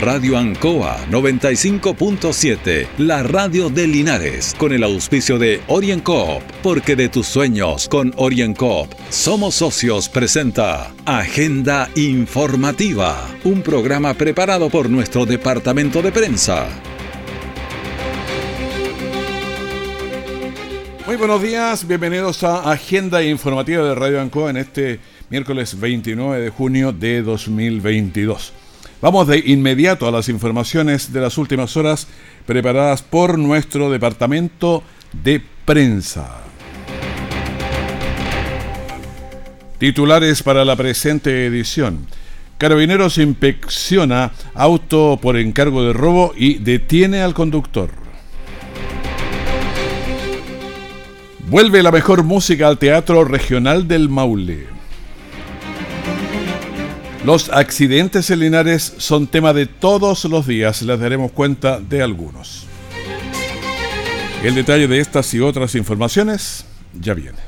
Radio Ancoa 95.7, la radio de Linares, con el auspicio de OrienCoop, porque de tus sueños con OrienCoop somos socios presenta Agenda Informativa, un programa preparado por nuestro departamento de prensa. Muy buenos días, bienvenidos a Agenda Informativa de Radio Ancoa en este miércoles 29 de junio de 2022. Vamos de inmediato a las informaciones de las últimas horas preparadas por nuestro departamento de prensa. Titulares para la presente edición. Carabineros inspecciona auto por encargo de robo y detiene al conductor. Vuelve la mejor música al Teatro Regional del Maule. Los accidentes en Linares son tema de todos los días, les daremos cuenta de algunos. El detalle de estas y otras informaciones ya viene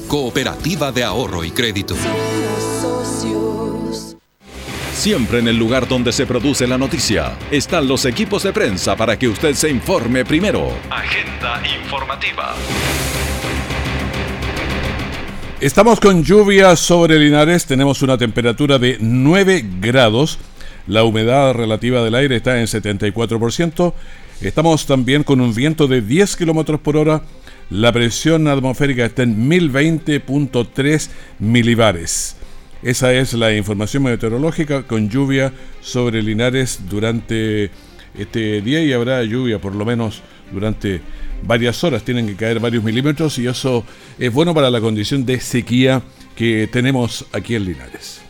cooperativa de ahorro y crédito. Siempre en el lugar donde se produce la noticia están los equipos de prensa para que usted se informe primero. Agenda informativa. Estamos con lluvia sobre Linares, tenemos una temperatura de 9 grados, la humedad relativa del aire está en 74%, estamos también con un viento de 10 kilómetros por hora la presión atmosférica está en 1020.3 milibares. Esa es la información meteorológica con lluvia sobre Linares durante este día y habrá lluvia por lo menos durante varias horas. Tienen que caer varios milímetros y eso es bueno para la condición de sequía que tenemos aquí en Linares.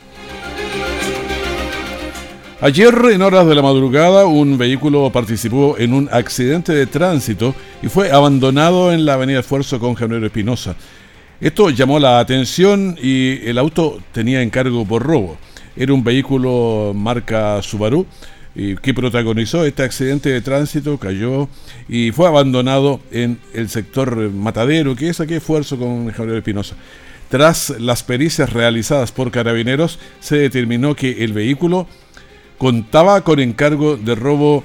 Ayer, en horas de la madrugada, un vehículo participó en un accidente de tránsito y fue abandonado en la avenida Esfuerzo con Javier Espinosa. Esto llamó la atención y el auto tenía encargo por robo. Era un vehículo marca Subaru que protagonizó este accidente de tránsito, cayó y fue abandonado en el sector Matadero, que es aquí Esfuerzo con Javier Espinosa. Tras las pericias realizadas por carabineros, se determinó que el vehículo contaba con encargo de robo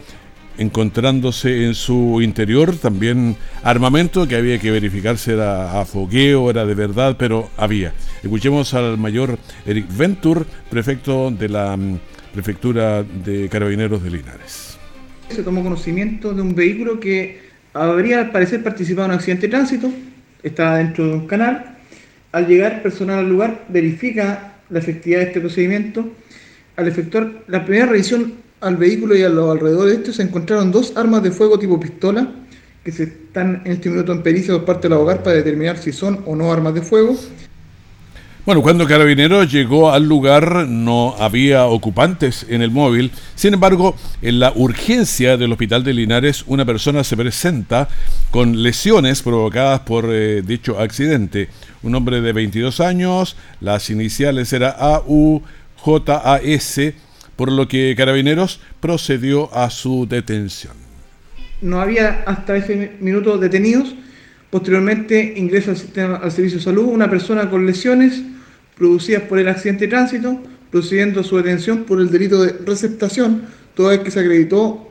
encontrándose en su interior también armamento que había que verificar si era a fogueo, era de verdad, pero había. Escuchemos al mayor Eric Ventur, prefecto de la mm, Prefectura de Carabineros de Linares. Se tomó conocimiento de un vehículo que habría al parecer participado en un accidente de tránsito, estaba dentro de un canal. Al llegar personal al lugar verifica la efectividad de este procedimiento al efectuar la primera revisión al vehículo y a los alrededores de este se encontraron dos armas de fuego tipo pistola que se están en este minuto en pericia por parte del abogado para determinar si son o no armas de fuego. Bueno, cuando Carabineros llegó al lugar no había ocupantes en el móvil. Sin embargo, en la urgencia del hospital de Linares, una persona se presenta con lesiones provocadas por eh, dicho accidente. Un hombre de 22 años, las iniciales era AU JAS, por lo que Carabineros procedió a su detención. No había hasta ese minuto detenidos. Posteriormente ingresa al, sistema, al servicio de salud una persona con lesiones producidas por el accidente de tránsito, procediendo a su detención por el delito de receptación, toda vez que se acreditó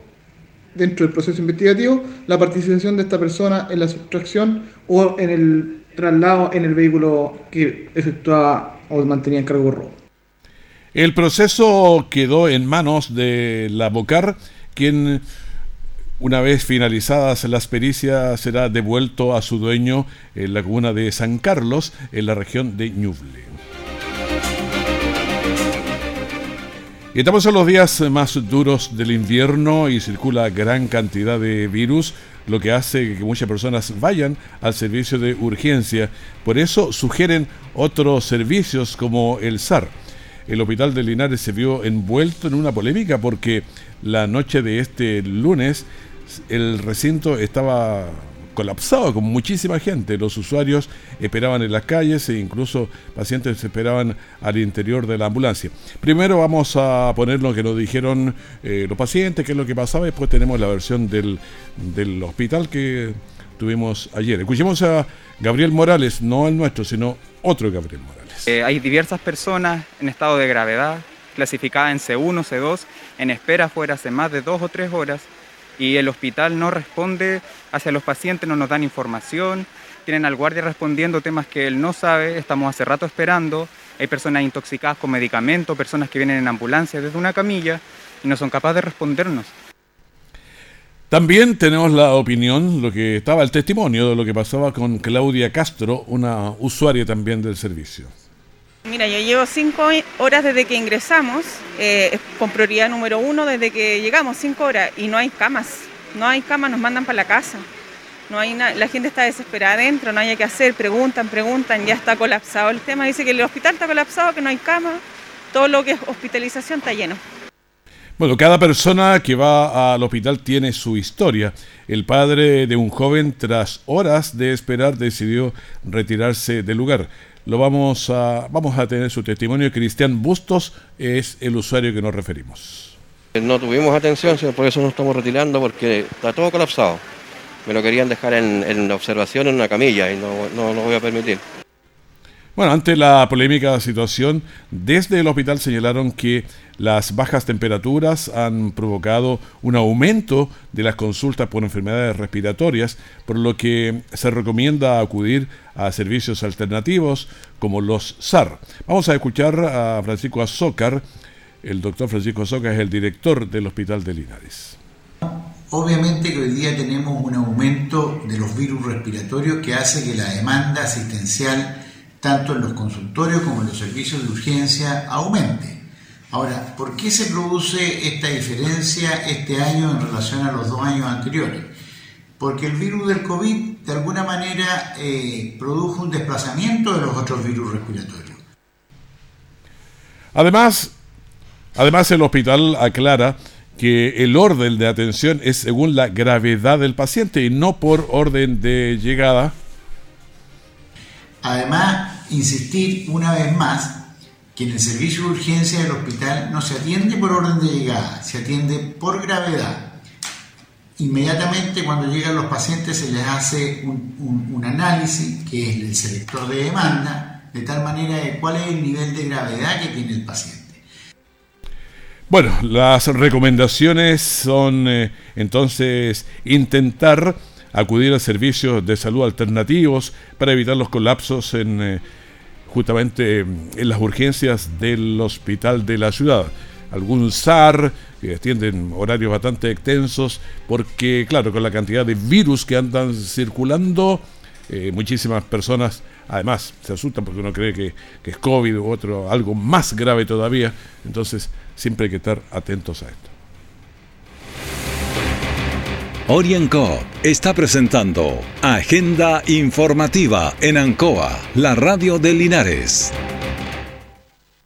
dentro del proceso investigativo la participación de esta persona en la sustracción o en el traslado en el vehículo que efectuaba o mantenía en cargo robo. El proceso quedó en manos de la Bocar, quien una vez finalizadas las pericias será devuelto a su dueño en la comuna de San Carlos, en la región de Ñuble. Estamos en los días más duros del invierno y circula gran cantidad de virus, lo que hace que muchas personas vayan al servicio de urgencia. Por eso sugieren otros servicios como el SAR el hospital de Linares se vio envuelto en una polémica porque la noche de este lunes el recinto estaba colapsado con muchísima gente. Los usuarios esperaban en las calles e incluso pacientes esperaban al interior de la ambulancia. Primero vamos a poner lo que nos dijeron eh, los pacientes, qué es lo que pasaba, después tenemos la versión del, del hospital que tuvimos ayer. Escuchemos a Gabriel Morales, no el nuestro, sino otro Gabriel Morales. Eh, hay diversas personas en estado de gravedad, clasificadas en C1, C2, en espera fuera hace más de dos o tres horas y el hospital no responde hacia los pacientes, no nos dan información, tienen al guardia respondiendo temas que él no sabe, estamos hace rato esperando, hay personas intoxicadas con medicamentos, personas que vienen en ambulancia desde una camilla y no son capaces de respondernos. También tenemos la opinión, lo que estaba el testimonio de lo que pasaba con Claudia Castro, una usuaria también del servicio. Mira, yo llevo cinco horas desde que ingresamos, eh, con prioridad número uno desde que llegamos, cinco horas, y no hay camas. No hay camas, nos mandan para la casa. No hay la gente está desesperada adentro, no hay que hacer, preguntan, preguntan, ya está colapsado el tema. Dice que el hospital está colapsado, que no hay cama, todo lo que es hospitalización está lleno. Bueno, cada persona que va al hospital tiene su historia. El padre de un joven, tras horas de esperar, decidió retirarse del lugar lo vamos a, vamos a tener su testimonio. Cristian Bustos es el usuario que nos referimos. No tuvimos atención, por eso nos estamos retirando, porque está todo colapsado. Me lo querían dejar en, en observación en una camilla y no, no lo voy a permitir. Bueno, ante la polémica situación, desde el hospital señalaron que las bajas temperaturas han provocado un aumento de las consultas por enfermedades respiratorias, por lo que se recomienda acudir a servicios alternativos como los SAR. Vamos a escuchar a Francisco Azócar. El doctor Francisco Azócar es el director del Hospital de Linares. Obviamente que hoy día tenemos un aumento de los virus respiratorios que hace que la demanda asistencial tanto en los consultorios como en los servicios de urgencia, aumente. Ahora, ¿por qué se produce esta diferencia este año en relación a los dos años anteriores? Porque el virus del COVID de alguna manera eh, produjo un desplazamiento de los otros virus respiratorios. Además, además el hospital aclara que el orden de atención es según la gravedad del paciente y no por orden de llegada. Además, insistir una vez más que en el servicio de urgencia del hospital no se atiende por orden de llegada, se atiende por gravedad. Inmediatamente cuando llegan los pacientes se les hace un, análisis, que es el selector de demanda, de tal manera de cuál es el nivel de gravedad que tiene el paciente. Bueno, las recomendaciones son eh, entonces intentar acudir a servicios de salud alternativos para evitar los colapsos en eh, justamente en las urgencias del hospital de la ciudad. Algún SAR que extienden horarios bastante extensos porque, claro, con la cantidad de virus que andan circulando, eh, muchísimas personas además se asustan porque uno cree que, que es COVID u otro, algo más grave todavía. Entonces, siempre hay que estar atentos a esto. Orienco está presentando Agenda Informativa en Ancoa, la radio de Linares.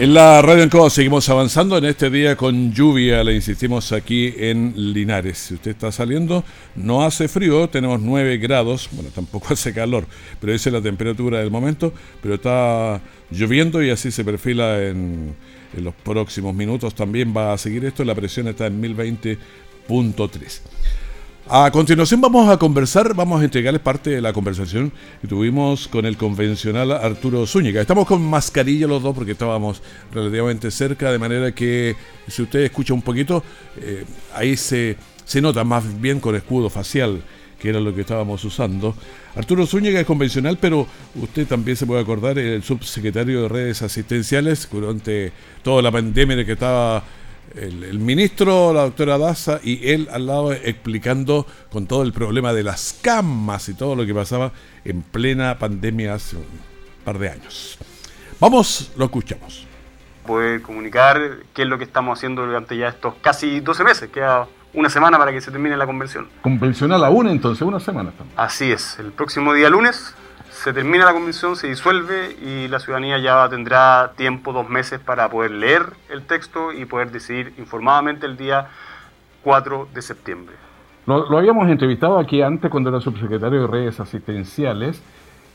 En la radio Ancoa seguimos avanzando en este día con lluvia, le insistimos aquí en Linares. Si usted está saliendo, no hace frío, tenemos 9 grados, bueno, tampoco hace calor, pero esa es la temperatura del momento, pero está lloviendo y así se perfila en, en los próximos minutos. También va a seguir esto, la presión está en 1020.3. A continuación vamos a conversar, vamos a entregarles parte de la conversación que tuvimos con el convencional Arturo Zúñiga. Estamos con mascarilla los dos porque estábamos relativamente cerca, de manera que si usted escucha un poquito, eh, ahí se, se nota más bien con escudo facial, que era lo que estábamos usando. Arturo Zúñiga es convencional, pero usted también se puede acordar, el subsecretario de redes asistenciales durante toda la pandemia que estaba el, ministro, la doctora Daza, y él al lado explicando con todo el problema de las camas y todo lo que pasaba en plena pandemia hace un par de años. Vamos, lo escuchamos. Poder comunicar qué es lo que estamos haciendo durante ya estos casi 12 meses, queda una semana para que se termine la convención. Convencional aún entonces, una semana. Así es, el próximo día lunes se termina la convención, se disuelve y la ciudadanía ya tendrá tiempo, dos meses, para poder leer el texto y poder decidir informadamente el día 4 de septiembre. Lo, habíamos entrevistado aquí antes cuando era subsecretario de redes asistenciales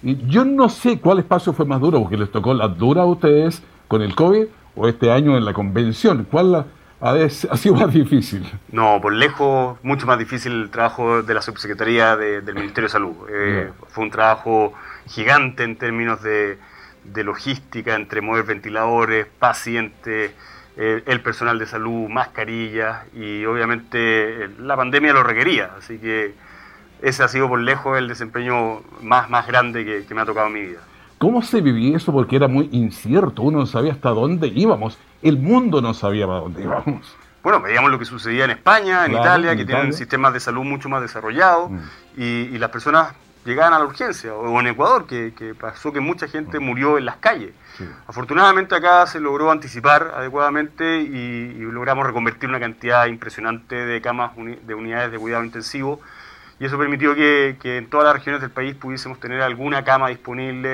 y yo no sé cuál espacio fue más duro, porque les tocó la dura a ustedes con el COVID o este año en la convención. ¿Cuál ha, sido más difícil? No, por lejos, mucho más difícil el trabajo de la subsecretaría del Ministerio de Salud. Eh, fue un trabajo gigante en términos de, logística, entre mover ventiladores, pacientes, eh, el personal de salud, mascarillas y obviamente eh, la pandemia lo requería, así que ese ha sido por lejos el desempeño más, más grande que, me ha tocado en mi vida. ¿Cómo se vivía eso? Porque era muy incierto, uno no sabía hasta dónde íbamos, el mundo no sabía para dónde íbamos. Bueno, veíamos lo que sucedía en España, en Italia, que tienen sistemas de salud mucho más desarrollados mm. y, las personas llegaban a la urgencia, o en Ecuador, que, pasó que mucha gente murió en las calles. Afortunadamente acá se logró anticipar adecuadamente y, logramos reconvertir una cantidad impresionante de camas de unidades de cuidado intensivo y eso permitió que, en todas las regiones del país pudiésemos tener alguna cama disponible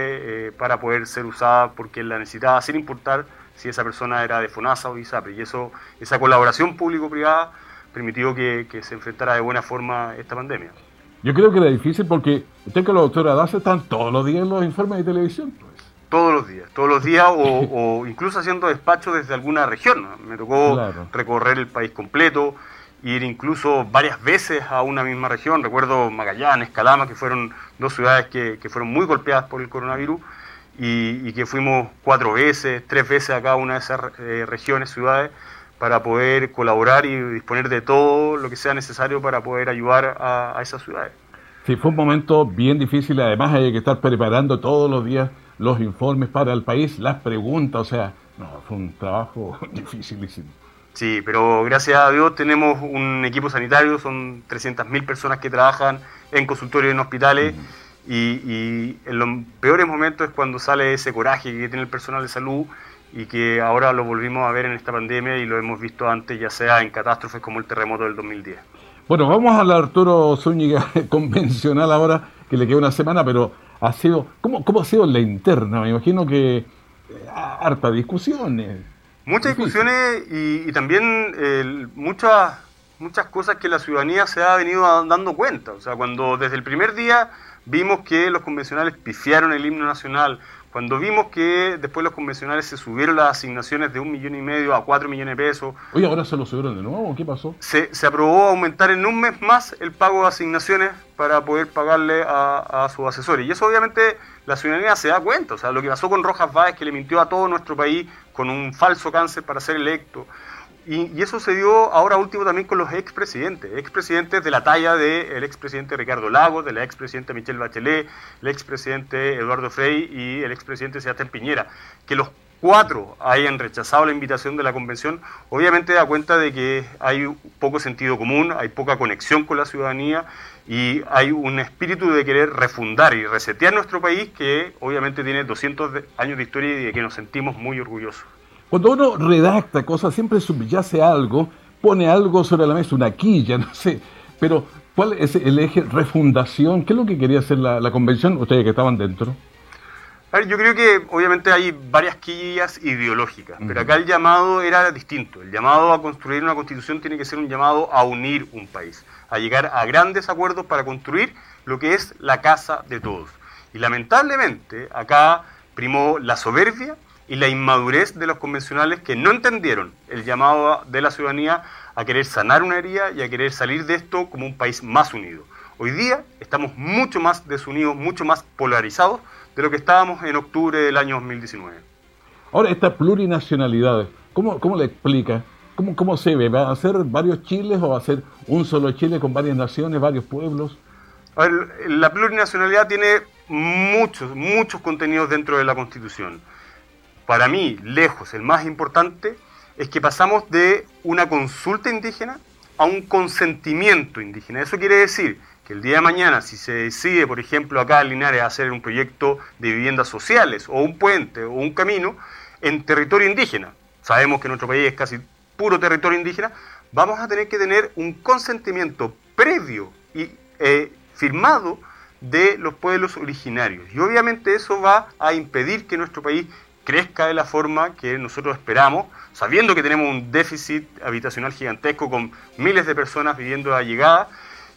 eh, para poder ser usada porque la necesitaba sin importar si esa persona era de FONASA o ISAPRE. Y eso, esa colaboración público-privada permitió que se enfrentara de buena forma esta pandemia. Yo creo que era difícil porque usted con la doctora Daza están todos los días en los informes de televisión. Pues. Todos los días, todos los días o, incluso haciendo despacho desde alguna región. Me tocó recorrer el país completo, ir incluso varias veces a una misma región. Recuerdo Magallanes, Calama, que fueron dos ciudades que, fueron muy golpeadas por el coronavirus y, que fuimos cuatro veces, tres veces a cada una de esas eh, regiones, ciudades para poder colaborar y disponer de todo lo que sea necesario para poder ayudar a, esas ciudades. Sí, fue un momento bien difícil, además hay que estar preparando todos los días los informes para el país, las preguntas, o sea, no, fue un trabajo dificilísimo. Sí, pero gracias a Dios tenemos un equipo sanitario, son 300.000 personas que trabajan en consultorios en hospitales y, y, en los peores momentos es cuando sale ese coraje que tiene el personal de salud y que ahora lo volvimos a ver en esta pandemia y lo hemos visto antes, ya sea en catástrofes como el terremoto del 2010. Bueno, vamos a Arturo Zúñiga convencional ahora, que le queda una semana, pero ha sido, ¿cómo, cómo ha sido la interna? Me imagino que eh, harta discusiones. Muchas discusiones y, también muchas, muchas cosas que la ciudadanía se ha venido dando cuenta. O sea, cuando desde el primer día vimos que los convencionales pifiaron el himno nacional, cuando vimos que después los convencionales se subieron las asignaciones de un millón y medio a cuatro millones de pesos. Oye, ahora se lo subieron de nuevo, ¿qué pasó? Se, se aprobó aumentar en un mes más el pago de asignaciones para poder pagarle a, a sus asesores. Y eso obviamente la ciudadanía se da cuenta. O sea, lo que pasó con Rojas Báez, que le mintió a todo nuestro país con un falso cáncer para ser electo. Y, eso se dio ahora último también con los expresidentes, expresidentes de la talla del expresidente Ricardo Lagos, de la expresidenta Michelle Bachelet, el expresidente Eduardo Frey y el expresidente Sebastián Piñera, que los cuatro hayan rechazado la invitación de la convención, obviamente da cuenta de que hay poco sentido común, hay poca conexión con la ciudadanía y hay un espíritu de querer refundar y resetear nuestro país que obviamente tiene 200 años de historia y de que nos sentimos muy orgullosos. Cuando uno redacta cosas, siempre subyace algo, pone algo sobre la mesa, una quilla, no sé. Pero, ¿cuál es el eje refundación? ¿Qué es lo que quería hacer la, convención, ustedes que estaban dentro? A ver, yo creo que obviamente hay varias quillas ideológicas, pero acá el llamado era distinto. El llamado a construir una constitución tiene que ser un llamado a unir un país, a llegar a grandes acuerdos para construir lo que es la casa de todos. Y lamentablemente acá primó la soberbia, y la inmadurez de los convencionales que no entendieron el llamado de la ciudadanía a querer sanar una herida y a querer salir de esto como un país más unido. Hoy día estamos mucho más desunidos, mucho más polarizados de lo que estábamos en octubre del año 2019. Ahora, esta plurinacionalidad, ¿cómo, cómo le explica? ¿Cómo, ¿Cómo se ve? ¿Va a ser varios Chiles o va a ser un solo Chile con varias naciones, varios pueblos? A ver, la plurinacionalidad tiene muchos, muchos contenidos dentro de la Constitución. Para mí, lejos, el más importante es que pasamos de una consulta indígena a un consentimiento indígena. Eso quiere decir que el día de mañana, si se decide, por ejemplo, acá en Linares hacer un proyecto de viviendas sociales o un puente o un camino en territorio indígena, sabemos que nuestro país es casi puro territorio indígena, vamos a tener que tener un consentimiento previo y eh, firmado de los pueblos originarios. Y obviamente eso va a impedir que nuestro país crezca de la forma que nosotros esperamos, sabiendo que tenemos un déficit habitacional gigantesco con miles de personas viviendo a llegada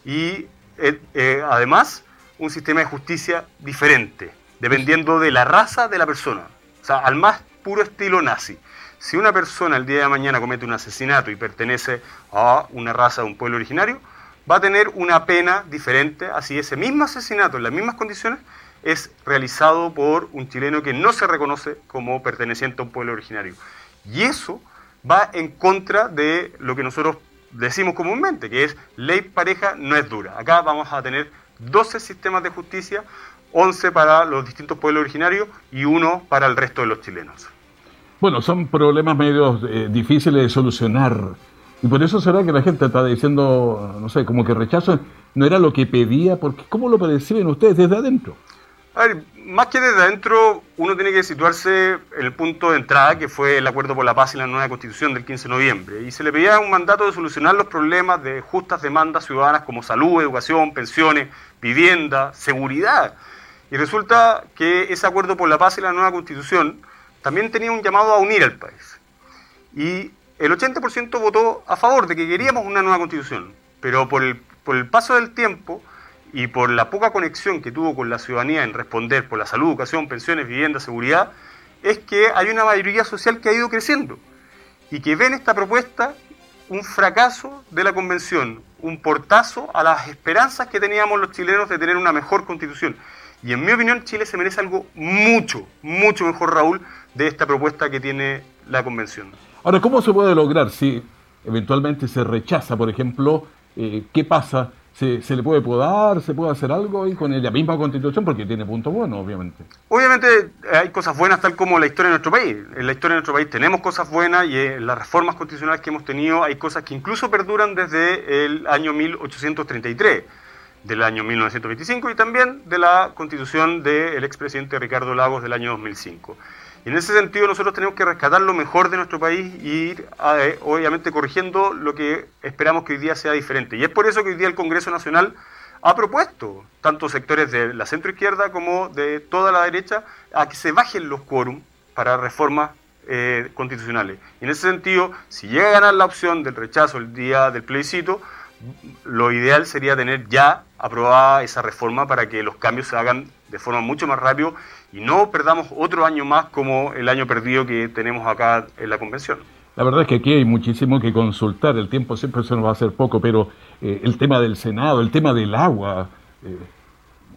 y eh, eh, además un sistema de justicia diferente, dependiendo de la raza de la persona, o sea, al más puro estilo nazi. Si una persona el día de mañana comete un asesinato y pertenece a una raza de un pueblo originario, va a tener una pena diferente, así ese mismo asesinato en las mismas condiciones es realizado por un chileno que no se reconoce como perteneciente a un pueblo originario. Y eso va en contra de lo que nosotros decimos comúnmente, que es ley pareja no es dura. Acá vamos a tener 12 sistemas de justicia, 11 para los distintos pueblos originarios y uno para el resto de los chilenos. Bueno, son problemas medio eh, difíciles de solucionar. Y por eso será que la gente está diciendo, no sé, como que rechazo no era lo que pedía, porque ¿cómo lo perciben ustedes desde adentro? A ver, más que desde adentro, uno tiene que situarse en el punto de entrada, que fue el acuerdo por la paz y la nueva constitución del 15 de noviembre. Y se le pedía un mandato de solucionar los problemas de justas demandas ciudadanas como salud, educación, pensiones, vivienda, seguridad. Y resulta que ese acuerdo por la paz y la nueva constitución también tenía un llamado a unir al país. Y el 80% votó a favor de que queríamos una nueva constitución. Pero por el, por el paso del tiempo y por la poca conexión que tuvo con la ciudadanía en responder por la salud, educación, pensiones, vivienda, seguridad, es que hay una mayoría social que ha ido creciendo y que ven esta propuesta un fracaso de la convención, un portazo a las esperanzas que teníamos los chilenos de tener una mejor constitución. Y en mi opinión Chile se merece algo mucho, mucho mejor, Raúl, de esta propuesta que tiene la convención. Ahora, ¿cómo se puede lograr si eventualmente se rechaza, por ejemplo, eh, qué pasa ¿Se, le puede podar? ¿Se puede hacer algo ahí con la misma constitución? Porque tiene puntos buenos, obviamente. Obviamente hay cosas buenas tal como la historia de nuestro país. En la historia de nuestro país tenemos cosas buenas y en las reformas constitucionales que hemos tenido hay cosas que incluso perduran desde el año 1833, del año 1925 y también de la constitución del expresidente Ricardo Lagos del año 2005. Y en ese sentido nosotros tenemos que rescatar lo mejor de nuestro país y ir, eh, obviamente, corrigiendo lo que esperamos que hoy día sea diferente. Y es por eso que hoy día el Congreso Nacional ha propuesto, tanto sectores de la centroizquierda como de toda la derecha, a que se bajen los quórum para reformas eh, constitucionales. Y en ese sentido, si llega a ganar la opción del rechazo el día del plebiscito, lo ideal sería tener ya aprobada esa reforma para que los cambios se hagan de forma mucho más rápida y no perdamos otro año más como el año perdido que tenemos acá en la convención. La verdad es que aquí hay muchísimo que consultar, el tiempo siempre se nos va a hacer poco, pero eh, el tema del Senado, el tema del agua, eh,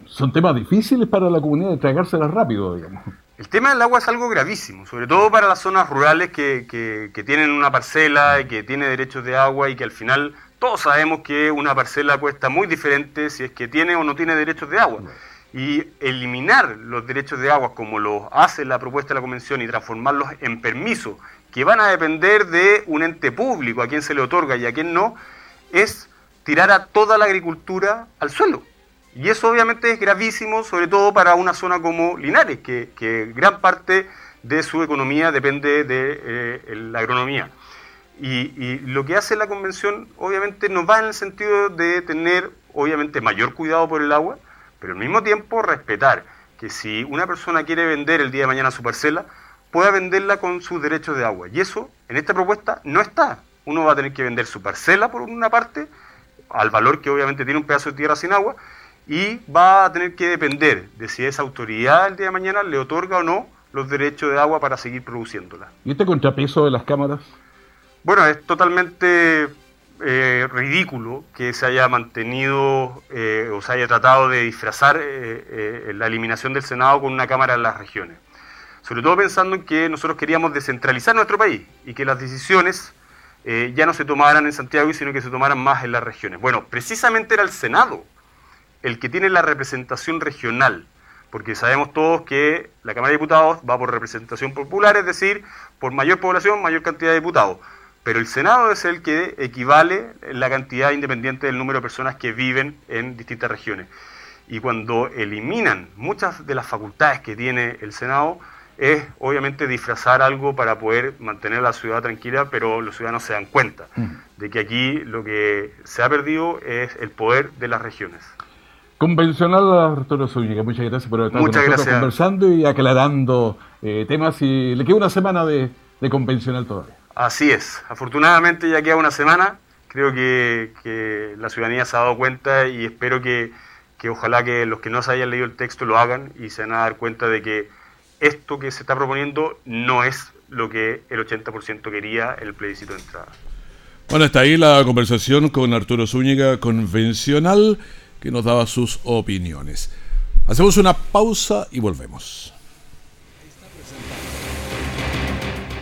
son temas difíciles para la comunidad de tragárselas rápido, digamos. El tema del agua es algo gravísimo, sobre todo para las zonas rurales que, que tienen una parcela y que tiene derechos de agua y que al final todos sabemos que una parcela cuesta muy diferente si es que tiene o no tiene derechos de agua y eliminar los derechos de agua como lo hace la propuesta de la Convención y transformarlos en permisos que van a depender de un ente público, a quien se le otorga y a quien no, es tirar a toda la agricultura al suelo. Y eso obviamente es gravísimo, sobre todo para una zona como Linares, que, gran parte de su economía depende de eh, la agronomía. Y, y, lo que hace la convención obviamente nos va en el sentido de tener obviamente mayor cuidado por el agua, pero al mismo tiempo respetar que si una persona quiere vender el día de mañana su parcela, pueda venderla con sus derechos de agua. Y eso en esta propuesta no está. Uno va a tener que vender su parcela por una parte, al valor que obviamente tiene un pedazo de tierra sin agua, y va a tener que depender de si esa autoridad el día de mañana le otorga o no los derechos de agua para seguir produciéndola. ¿Y este contrapeso de las cámaras? Bueno, es totalmente eh, ridículo que se haya mantenido eh, o se haya tratado de disfrazar eh, la eliminación del Senado con una Cámara en las regiones. Sobre todo pensando en que nosotros queríamos descentralizar nuestro país y que las decisiones ya no se tomaran en Santiago, sino que se tomaran más en las regiones. Bueno, precisamente era el Senado el que tiene la representación regional, porque sabemos todos que la Cámara de Diputados va por representación popular, es decir, por mayor población, mayor cantidad de diputados pero el Senado es el que equivale la cantidad independiente del número de personas que viven en distintas regiones. Y cuando eliminan muchas de las facultades que tiene el Senado, es obviamente disfrazar algo para poder mantener a la ciudad tranquila, pero los ciudadanos se dan cuenta mm. de que aquí lo que se ha perdido es el poder de las regiones. Convencional Arturo Zúñiga, muchas gracias por estar muchas con conversando y aclarando eh, temas y le queda una semana de convencional todavía. Así es. Afortunadamente ya queda una semana. Creo que, la ciudadanía se ha dado cuenta y espero que, ojalá que los que no se hayan leído el texto lo hagan y se van a dar cuenta de que esto que se está proponiendo no es lo que el 80% quería el plebiscito de entrada. Bueno, está ahí la conversación con Arturo Zúñiga, convencional, que nos daba sus opiniones. Hacemos una pausa y volvemos.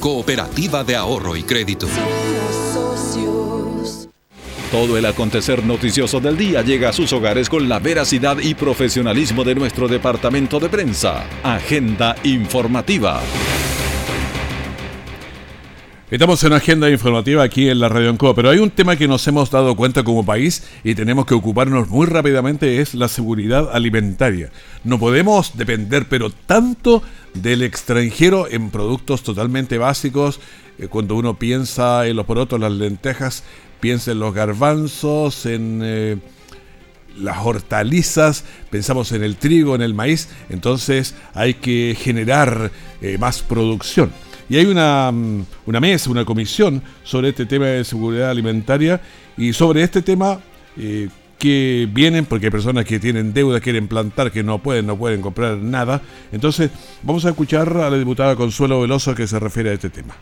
Cooperativa de Ahorro y Crédito. Todo el acontecer noticioso del día llega a sus hogares con la veracidad y profesionalismo de nuestro departamento de prensa. Agenda informativa. Estamos en agenda informativa aquí en la Radio Ancoa, pero hay un tema que nos hemos dado cuenta como país y tenemos que ocuparnos muy rápidamente, es la seguridad alimentaria. No podemos depender, pero tanto del extranjero en productos totalmente básicos. Eh, cuando uno piensa en los porotos, las lentejas, piensa en los garbanzos, en... Eh, las hortalizas, pensamos en el trigo, en el maíz, entonces hay que generar eh, más producción. Y hay una, mm, una mesa, una comisión sobre este tema de seguridad alimentaria y sobre este tema eh, que vienen, porque hay personas que tienen deuda, quieren plantar, que no pueden, no pueden comprar nada. Entonces, vamos a escuchar a la diputada Consuelo Veloso que se refiere a este tema.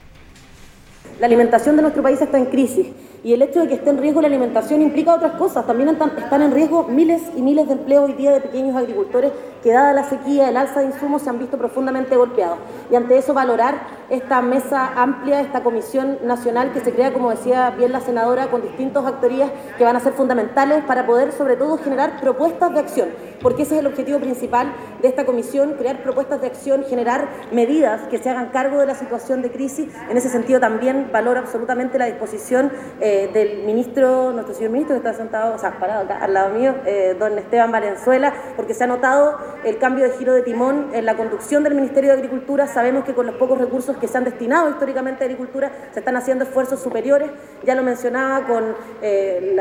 La alimentación de nuestro país está en crisis y el hecho de que esté en riesgo la alimentación implica otras cosas. También están en riesgo miles y miles de empleos hoy día de pequeños agricultores que dada la sequía, el alza de insumos, se han visto profundamente golpeados. Y ante eso valorar esta mesa amplia, esta comisión nacional que se crea, como decía bien la senadora, con distintas actorías que van a ser fundamentales para poder sobre todo generar propuestas de acción, porque ese es el objetivo principal de esta comisión, crear propuestas de acción, generar medidas que se hagan cargo de la situación de crisis. En ese sentido también valoro absolutamente la disposición eh, del ministro, nuestro señor ministro que está sentado, o sea, parado acá al lado mío, eh, don Esteban Valenzuela, porque se ha notado el cambio de giro de timón en la conducción del Ministerio de Agricultura. Sabemos que con los pocos recursos que se han destinado históricamente a agricultura se están haciendo esfuerzos superiores. Ya lo mencionaba con eh,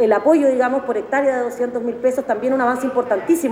el, apoyo, digamos, por hectárea de 200 mil pesos, también un avance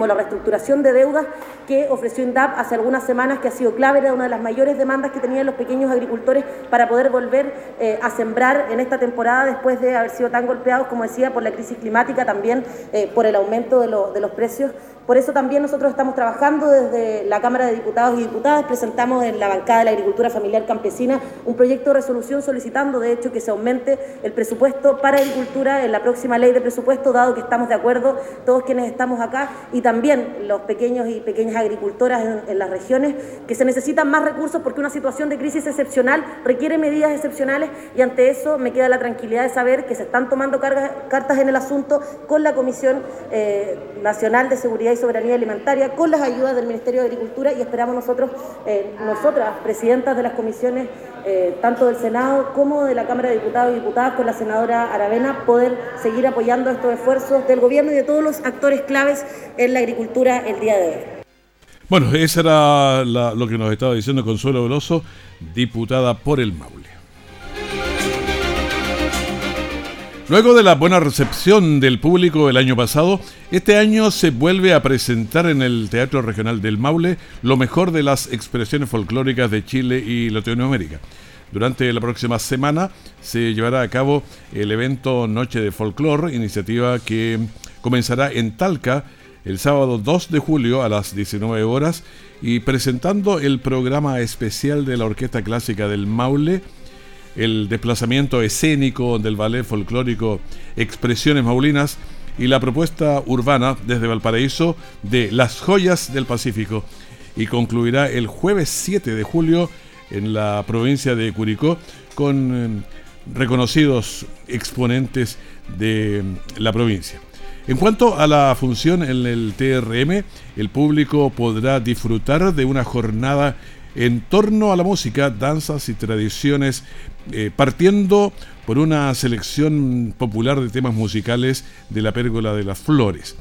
la reestructuración de deudas que ofreció INDAP hace algunas semanas, que ha sido clave, era una de las mayores demandas que tenían los pequeños agricultores para poder volver eh, a sembrar en esta temporada después de haber sido tan golpeados, como decía, por la crisis climática, también eh, por el aumento de los precios por eso también nosotros estamos trabajando desde la Cámara de Diputados y Diputadas, presentamos en la bancada de la agricultura familiar campesina un proyecto de resolución solicitando, de hecho, que se aumente el presupuesto para agricultura en la próxima ley de presupuesto, dado que estamos de acuerdo todos quienes estamos acá y también los pequeños y pequeñas agricultoras en, las regiones, que se necesitan más recursos porque una situación de crisis excepcional requiere medidas excepcionales y ante eso me queda la tranquilidad de saber que se están tomando cartas en el asunto con la Comisión eh, Nacional de Seguridad Seguridad y Soberanía Alimentaria con las ayudas del Ministerio de Agricultura y esperamos nosotros, eh, nosotras, presidentas de las comisiones, eh, tanto del Senado como de la Cámara de Diputados y Diputadas con la senadora Aravena, poder seguir apoyando estos esfuerzos del gobierno y de todos los actores claves en la agricultura el día de hoy. Bueno, eso era lo que nos estaba diciendo Consuelo Veloso, diputada por el Maule. Luego de la buena recepción del público el año pasado, este año se vuelve a presentar en el Teatro Regional del Maule lo mejor de las expresiones folclóricas de Chile y Latinoamérica. Durante la próxima semana se llevará a cabo el evento Noche de Folclor, iniciativa que comenzará en Talca el sábado 2 de julio a las 19 horas y presentando el programa especial de la Orquesta Clásica del Maule el desplazamiento escénico del ballet folclórico Expresiones Maulinas y la propuesta urbana desde Valparaíso de Las Joyas del Pacífico y concluirá el jueves 7 de julio en la provincia de Curicó con eh, reconocidos exponentes de la provincia. En cuanto a la función en el TRM, el público podrá disfrutar de una jornada en torno a la música, danzas y tradiciones, eh, partiendo por una selección popular de temas musicales de la Pérgola de las Flores.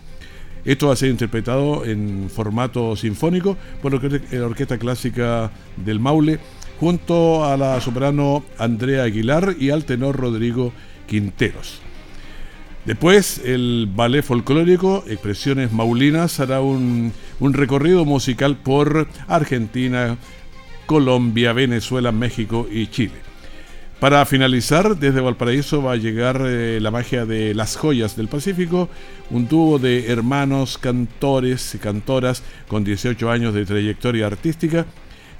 Esto va a ser interpretado en formato sinfónico por la Orquesta Clásica del Maule, junto a la soprano Andrea Aguilar y al tenor Rodrigo Quinteros. Después, el ballet folclórico Expresiones Maulinas hará un, un recorrido musical por Argentina, Colombia, Venezuela, México y Chile. Para finalizar, desde Valparaíso va a llegar eh, la magia de Las Joyas del Pacífico, un dúo de hermanos cantores y cantoras con 18 años de trayectoria artística,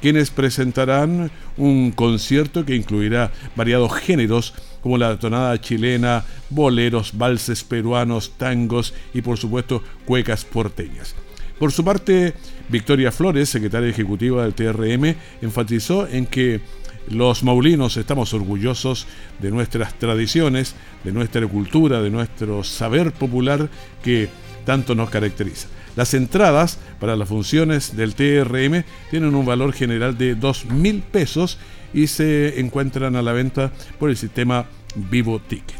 quienes presentarán un concierto que incluirá variados géneros como la tonada chilena, boleros, valses peruanos, tangos y por supuesto cuecas porteñas. Por su parte, Victoria Flores, secretaria ejecutiva del TRM, enfatizó en que los maulinos estamos orgullosos de nuestras tradiciones, de nuestra cultura, de nuestro saber popular que tanto nos caracteriza. Las entradas para las funciones del TRM tienen un valor general de 2.000 pesos y se encuentran a la venta por el sistema Vivo Ticket.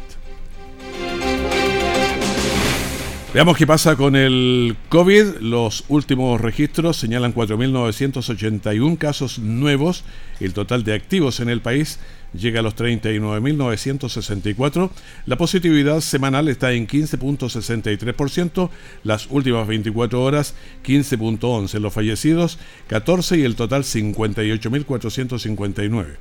Veamos qué pasa con el COVID. Los últimos registros señalan 4.981 casos nuevos. El total de activos en el país llega a los 39.964. La positividad semanal está en 15.63%. Las últimas 24 horas 15.11. Los fallecidos 14 y el total 58.459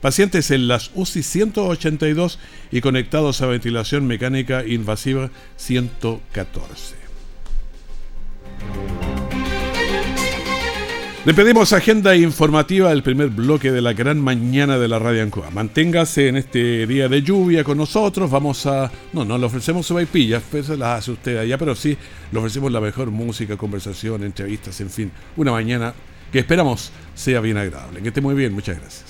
pacientes en las UCI 182 y conectados a ventilación mecánica invasiva 114. Le pedimos agenda informativa del primer bloque de la gran mañana de la Radio Ancoa. Manténgase en este día de lluvia con nosotros. Vamos a. No, no le ofrecemos su vaipillas, pues las hace usted allá, pero sí le ofrecemos la mejor música, conversación, entrevistas, en fin. Una mañana que esperamos sea bien agradable. Que esté muy bien, muchas gracias.